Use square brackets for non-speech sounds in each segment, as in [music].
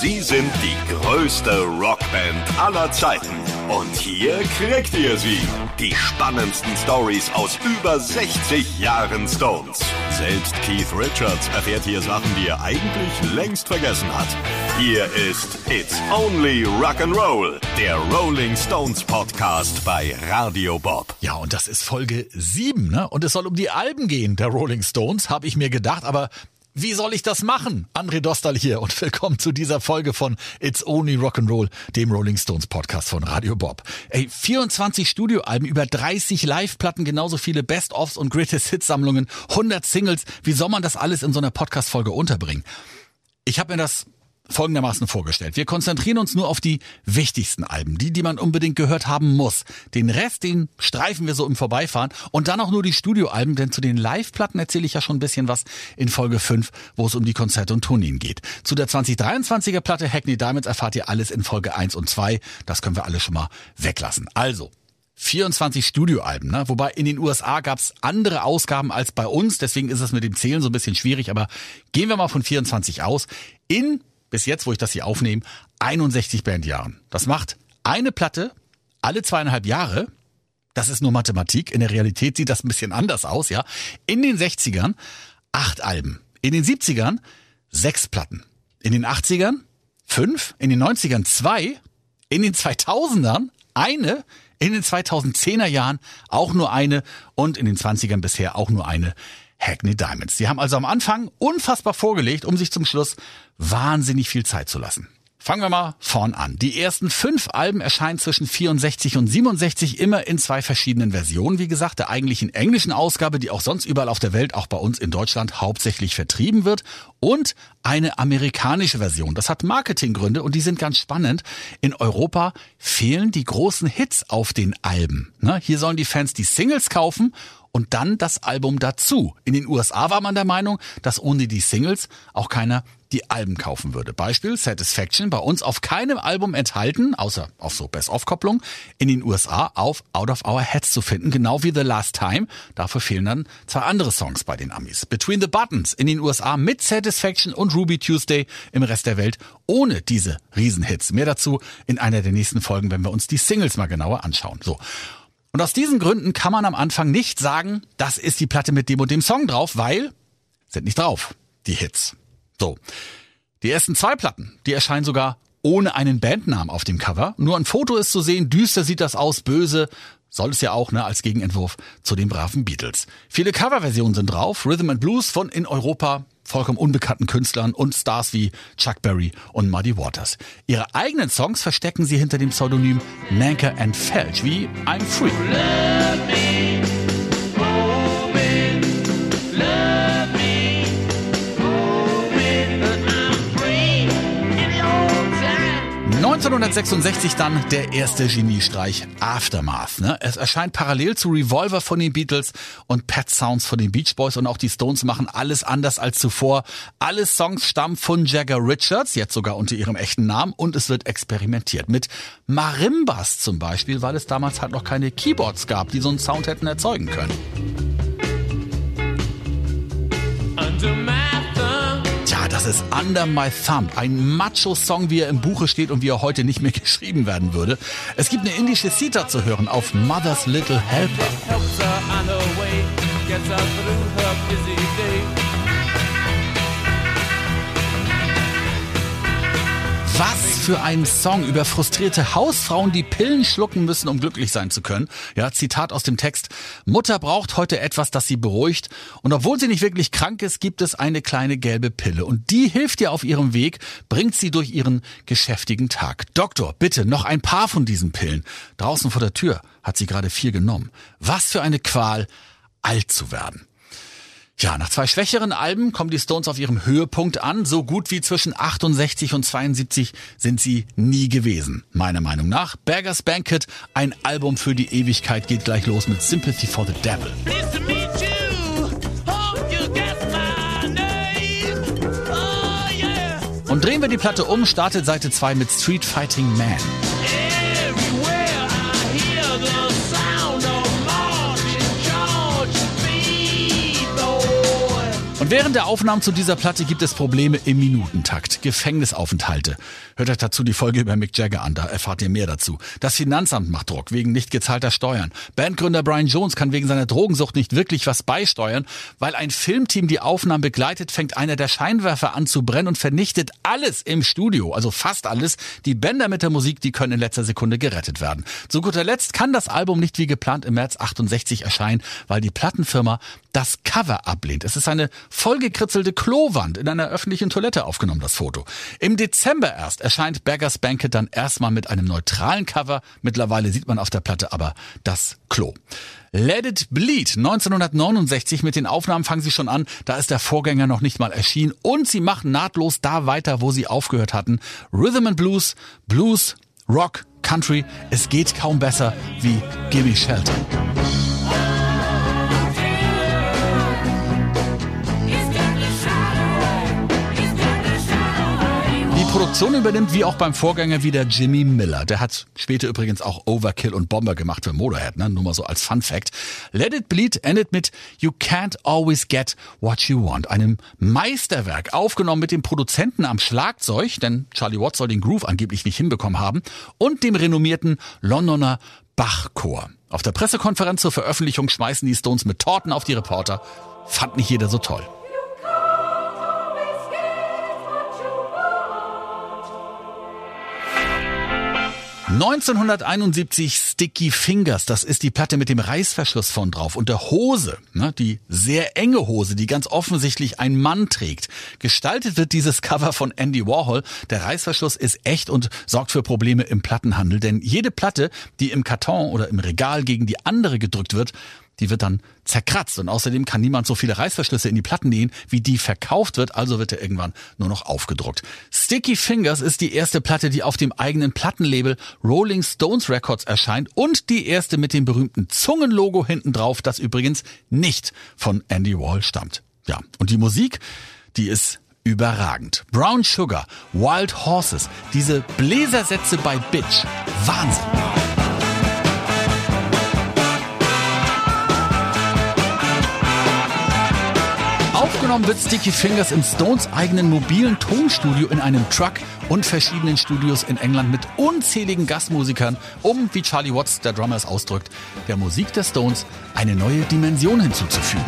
Sie sind die größte Rockband aller Zeiten. Und hier kriegt ihr sie. Die spannendsten Stories aus über 60 Jahren Stones. Selbst Keith Richards erfährt hier Sachen, die er eigentlich längst vergessen hat. Hier ist It's Only Rock'n'Roll, der Rolling Stones Podcast bei Radio Bob. Ja, und das ist Folge 7, ne? Und es soll um die Alben gehen, der Rolling Stones, habe ich mir gedacht, aber wie soll ich das machen? André Dostal hier und willkommen zu dieser Folge von It's Only Rock'n'Roll, dem Rolling Stones Podcast von Radio Bob. Ey, 24 Studioalben, über 30 Live-Platten, genauso viele Best-ofs und Greatest Hits-Sammlungen, 100 Singles. Wie soll man das alles in so einer Podcast-Folge unterbringen? Ich habe mir das folgendermaßen vorgestellt. Wir konzentrieren uns nur auf die wichtigsten Alben, die, die man unbedingt gehört haben muss. Den Rest, den streifen wir so im Vorbeifahren und dann auch nur die Studioalben, denn zu den Live-Platten erzähle ich ja schon ein bisschen was in Folge 5, wo es um die Konzerte und Tourneen geht. Zu der 2023er Platte Hackney Diamonds erfahrt ihr alles in Folge 1 und 2. Das können wir alle schon mal weglassen. Also, 24 Studioalben, ne? wobei in den USA gab's andere Ausgaben als bei uns, deswegen ist es mit dem Zählen so ein bisschen schwierig, aber gehen wir mal von 24 aus. In bis jetzt, wo ich das hier aufnehme, 61 Bandjahren. Das macht eine Platte alle zweieinhalb Jahre. Das ist nur Mathematik. In der Realität sieht das ein bisschen anders aus, ja. In den 60ern acht Alben. In den 70ern sechs Platten. In den 80ern fünf. In den 90ern zwei. In den 2000ern eine. In den 2010er Jahren auch nur eine. Und in den 20ern bisher auch nur eine. Hackney Diamonds. Sie haben also am Anfang unfassbar vorgelegt, um sich zum Schluss wahnsinnig viel Zeit zu lassen. Fangen wir mal vorn an. Die ersten fünf Alben erscheinen zwischen 64 und 67 immer in zwei verschiedenen Versionen. Wie gesagt, der eigentlichen englischen Ausgabe, die auch sonst überall auf der Welt, auch bei uns in Deutschland, hauptsächlich vertrieben wird. Und eine amerikanische Version. Das hat Marketinggründe und die sind ganz spannend. In Europa fehlen die großen Hits auf den Alben. Ne, hier sollen die Fans die Singles kaufen und dann das Album dazu. In den USA war man der Meinung, dass ohne die Singles auch keiner die Alben kaufen würde. Beispiel Satisfaction, bei uns auf keinem Album enthalten, außer auf so Best-of-Kopplung, in den USA auf Out of Our Heads zu finden, genau wie The Last Time. Dafür fehlen dann zwei andere Songs bei den Amis. Between the Buttons in den USA mit Satisfaction und Ruby Tuesday im Rest der Welt ohne diese Riesenhits. Mehr dazu in einer der nächsten Folgen, wenn wir uns die Singles mal genauer anschauen. So. Und aus diesen Gründen kann man am Anfang nicht sagen, das ist die Platte mit dem und dem Song drauf, weil sind nicht drauf, die Hits. So. Die ersten zwei Platten, die erscheinen sogar ohne einen Bandnamen auf dem Cover. Nur ein Foto ist zu sehen, düster sieht das aus, böse. Soll es ja auch, ne, als Gegenentwurf zu den braven Beatles. Viele Coverversionen sind drauf. Rhythm and Blues von in Europa vollkommen unbekannten Künstlern und Stars wie Chuck Berry und Muddy Waters. Ihre eigenen Songs verstecken sie hinter dem Pseudonym Nanker and Felch wie I'm Free. 1966 dann der erste Geniestreich Aftermath. Ne? Es erscheint parallel zu Revolver von den Beatles und Pet Sounds von den Beach Boys und auch die Stones machen alles anders als zuvor. Alle Songs stammen von Jagger Richards, jetzt sogar unter ihrem echten Namen und es wird experimentiert mit Marimbas zum Beispiel, weil es damals halt noch keine Keyboards gab, die so einen Sound hätten erzeugen können. Das ist Under My Thumb, ein Macho-Song, wie er im Buche steht und wie er heute nicht mehr [laughs] geschrieben werden würde. Es gibt eine indische Sita zu hören auf Mother's Little Helper. Was für ein Song über frustrierte Hausfrauen, die Pillen schlucken müssen, um glücklich sein zu können. Ja, Zitat aus dem Text. Mutter braucht heute etwas, das sie beruhigt. Und obwohl sie nicht wirklich krank ist, gibt es eine kleine gelbe Pille. Und die hilft ihr auf ihrem Weg, bringt sie durch ihren geschäftigen Tag. Doktor, bitte noch ein paar von diesen Pillen. Draußen vor der Tür hat sie gerade vier genommen. Was für eine Qual, alt zu werden. Ja, nach zwei schwächeren Alben kommen die Stones auf ihrem Höhepunkt an. So gut wie zwischen 68 und 72 sind sie nie gewesen. Meiner Meinung nach. Beggars Banquet, ein Album für die Ewigkeit, geht gleich los mit Sympathy for the Devil. Oh, und drehen wir die Platte um, startet Seite 2 mit Street Fighting Man. Und während der Aufnahmen zu dieser Platte gibt es Probleme im Minutentakt. Gefängnisaufenthalte. Hört euch dazu die Folge über Mick Jagger an, da erfahrt ihr mehr dazu. Das Finanzamt macht Druck wegen nicht gezahlter Steuern. Bandgründer Brian Jones kann wegen seiner Drogensucht nicht wirklich was beisteuern. Weil ein Filmteam die Aufnahmen begleitet, fängt einer der Scheinwerfer an zu brennen und vernichtet alles im Studio. Also fast alles. Die Bänder mit der Musik, die können in letzter Sekunde gerettet werden. Zu guter Letzt kann das Album nicht wie geplant im März 68 erscheinen, weil die Plattenfirma das Cover ablehnt. Es ist eine vollgekritzelte Klowand in einer öffentlichen Toilette aufgenommen, das Foto. Im Dezember erst erscheint Beggars Banquet dann erstmal mit einem neutralen Cover. Mittlerweile sieht man auf der Platte aber das Klo. Let It Bleed 1969 mit den Aufnahmen fangen sie schon an, da ist der Vorgänger noch nicht mal erschienen und sie machen nahtlos da weiter, wo sie aufgehört hatten. Rhythm and Blues, Blues, Rock, Country, es geht kaum besser wie Gimme Shelter. Produktion übernimmt wie auch beim Vorgänger wieder Jimmy Miller. Der hat später übrigens auch Overkill und Bomber gemacht für Motorhead, ne? nur mal so als Fun Fact. Let It Bleed endet mit You Can't Always Get What You Want, einem Meisterwerk, aufgenommen mit dem Produzenten am Schlagzeug, denn Charlie Watts soll den Groove angeblich nicht hinbekommen haben, und dem renommierten Londoner Bachchor. Auf der Pressekonferenz zur Veröffentlichung schmeißen die Stones mit Torten auf die Reporter. Fand nicht jeder so toll. 1971 Sticky Fingers, das ist die Platte mit dem Reißverschluss von drauf und der Hose, ne, die sehr enge Hose, die ganz offensichtlich ein Mann trägt. Gestaltet wird dieses Cover von Andy Warhol. Der Reißverschluss ist echt und sorgt für Probleme im Plattenhandel, denn jede Platte, die im Karton oder im Regal gegen die andere gedrückt wird, die wird dann zerkratzt und außerdem kann niemand so viele Reißverschlüsse in die Platten nähen, wie die verkauft wird, also wird er irgendwann nur noch aufgedruckt. Sticky Fingers ist die erste Platte, die auf dem eigenen Plattenlabel Rolling Stones Records erscheint und die erste mit dem berühmten Zungenlogo hinten drauf, das übrigens nicht von Andy Wall stammt. Ja, und die Musik, die ist überragend. Brown Sugar, Wild Horses, diese Bläsersätze bei Bitch, Wahnsinn. Aufgenommen wird Sticky Fingers im Stones eigenen mobilen Tonstudio in einem Truck und verschiedenen Studios in England mit unzähligen Gastmusikern, um, wie Charlie Watts, der Drummer es ausdrückt, der Musik der Stones eine neue Dimension hinzuzufügen.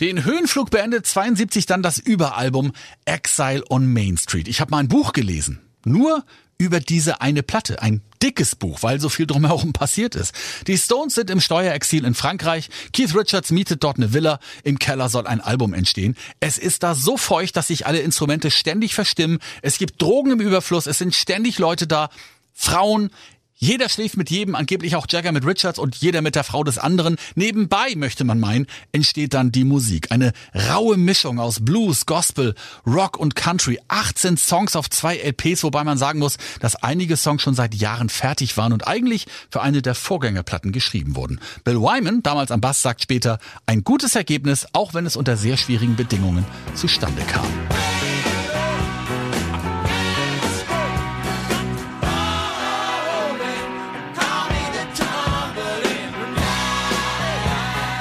Den Höhenflug beendet 72 dann das Überalbum Exile on Main Street. Ich habe mal ein Buch gelesen. Nur über diese eine Platte. Ein dickes Buch, weil so viel drumherum passiert ist. Die Stones sind im Steuerexil in Frankreich. Keith Richards mietet dort eine Villa. Im Keller soll ein Album entstehen. Es ist da so feucht, dass sich alle Instrumente ständig verstimmen. Es gibt Drogen im Überfluss. Es sind ständig Leute da. Frauen, jeder schläft mit jedem, angeblich auch Jagger mit Richards und jeder mit der Frau des anderen. Nebenbei, möchte man meinen, entsteht dann die Musik. Eine raue Mischung aus Blues, Gospel, Rock und Country. 18 Songs auf zwei LPs, wobei man sagen muss, dass einige Songs schon seit Jahren fertig waren und eigentlich für eine der Vorgängerplatten geschrieben wurden. Bill Wyman, damals am Bass, sagt später, ein gutes Ergebnis, auch wenn es unter sehr schwierigen Bedingungen zustande kam.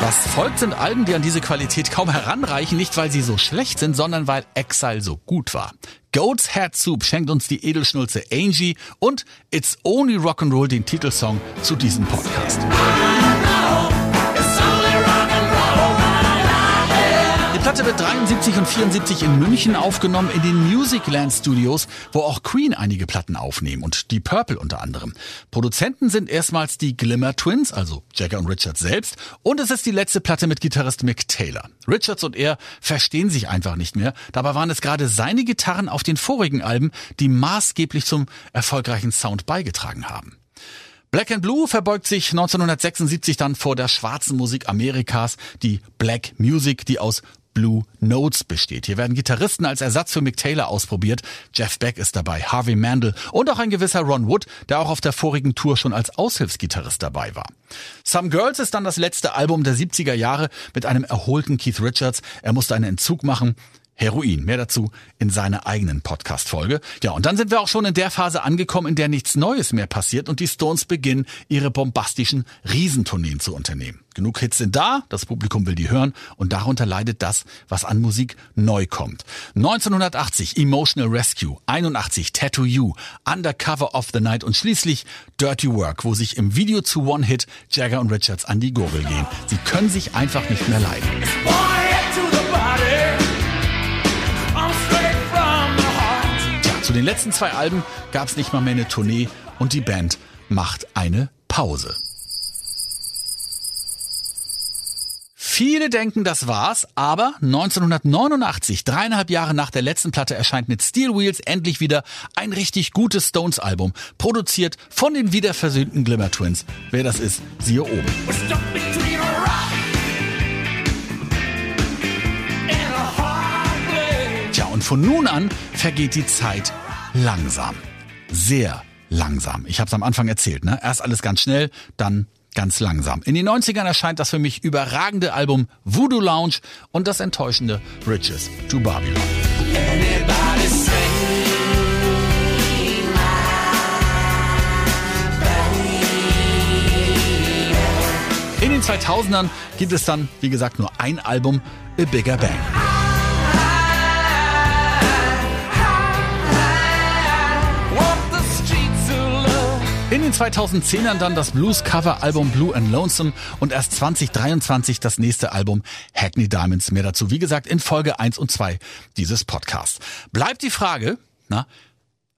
Was folgt sind Alben, die an diese Qualität kaum heranreichen, nicht weil sie so schlecht sind, sondern weil Exile so gut war. Goat's Head Soup schenkt uns die Edelschnulze Angie und It's Only Rock'n'Roll den Titelsong zu diesem Podcast. Platte wird 73 und 74 in München aufgenommen in den Musicland Studios, wo auch Queen einige Platten aufnehmen und die Purple unter anderem. Produzenten sind erstmals die Glimmer Twins, also Jagger und Richards selbst, und es ist die letzte Platte mit Gitarrist Mick Taylor. Richards und er verstehen sich einfach nicht mehr. Dabei waren es gerade seine Gitarren auf den vorigen Alben, die maßgeblich zum erfolgreichen Sound beigetragen haben. Black and Blue verbeugt sich 1976 dann vor der schwarzen Musik Amerikas, die Black Music, die aus Blue Notes besteht. Hier werden Gitarristen als Ersatz für Mick Taylor ausprobiert. Jeff Beck ist dabei, Harvey Mandel und auch ein gewisser Ron Wood, der auch auf der vorigen Tour schon als Aushilfsgitarrist dabei war. Some Girls ist dann das letzte Album der 70er Jahre mit einem erholten Keith Richards. Er musste einen Entzug machen. Heroin. Mehr dazu in seiner eigenen Podcast-Folge. Ja, und dann sind wir auch schon in der Phase angekommen, in der nichts Neues mehr passiert und die Stones beginnen, ihre bombastischen Riesentourneen zu unternehmen. Genug Hits sind da, das Publikum will die hören und darunter leidet das, was an Musik neu kommt. 1980 Emotional Rescue, 81 Tattoo You, Undercover of the Night und schließlich Dirty Work, wo sich im Video zu One Hit Jagger und Richards an die Gurgel gehen. Sie können sich einfach nicht mehr leiden. Zu den letzten zwei Alben gab es nicht mal mehr eine Tournee und die Band macht eine Pause. Viele denken, das war's, aber 1989, dreieinhalb Jahre nach der letzten Platte, erscheint mit Steel Wheels endlich wieder ein richtig gutes Stones-Album, produziert von den wiederversöhnten Glimmer Twins. Wer das ist, siehe oben. Und von nun an vergeht die Zeit langsam. Sehr langsam. Ich habe es am Anfang erzählt. Ne? Erst alles ganz schnell, dann ganz langsam. In den 90ern erscheint das für mich überragende Album Voodoo Lounge und das enttäuschende Riches to Babylon. In den 2000ern gibt es dann, wie gesagt, nur ein Album, A Bigger Bang. Den 2010ern dann das Blues-Cover-Album Blue and Lonesome und erst 2023 das nächste Album Hackney Diamonds. Mehr dazu, wie gesagt, in Folge 1 und 2 dieses Podcasts. Bleibt die Frage, na,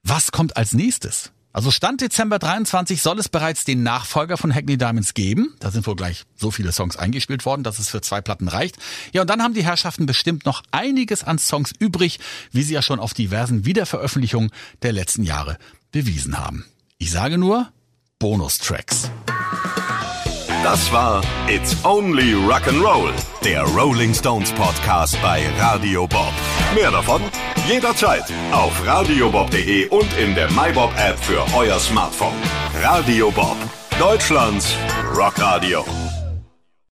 was kommt als nächstes? Also Stand Dezember 23 soll es bereits den Nachfolger von Hackney Diamonds geben. Da sind wohl gleich so viele Songs eingespielt worden, dass es für zwei Platten reicht. Ja, und dann haben die Herrschaften bestimmt noch einiges an Songs übrig, wie sie ja schon auf diversen Wiederveröffentlichungen der letzten Jahre bewiesen haben. Ich sage nur Bonustracks. Das war It's Only Rock'n'Roll, der Rolling Stones Podcast bei Radio Bob. Mehr davon jederzeit auf radiobob.de und in der MyBob App für euer Smartphone. Radio Bob, Deutschlands Rockradio.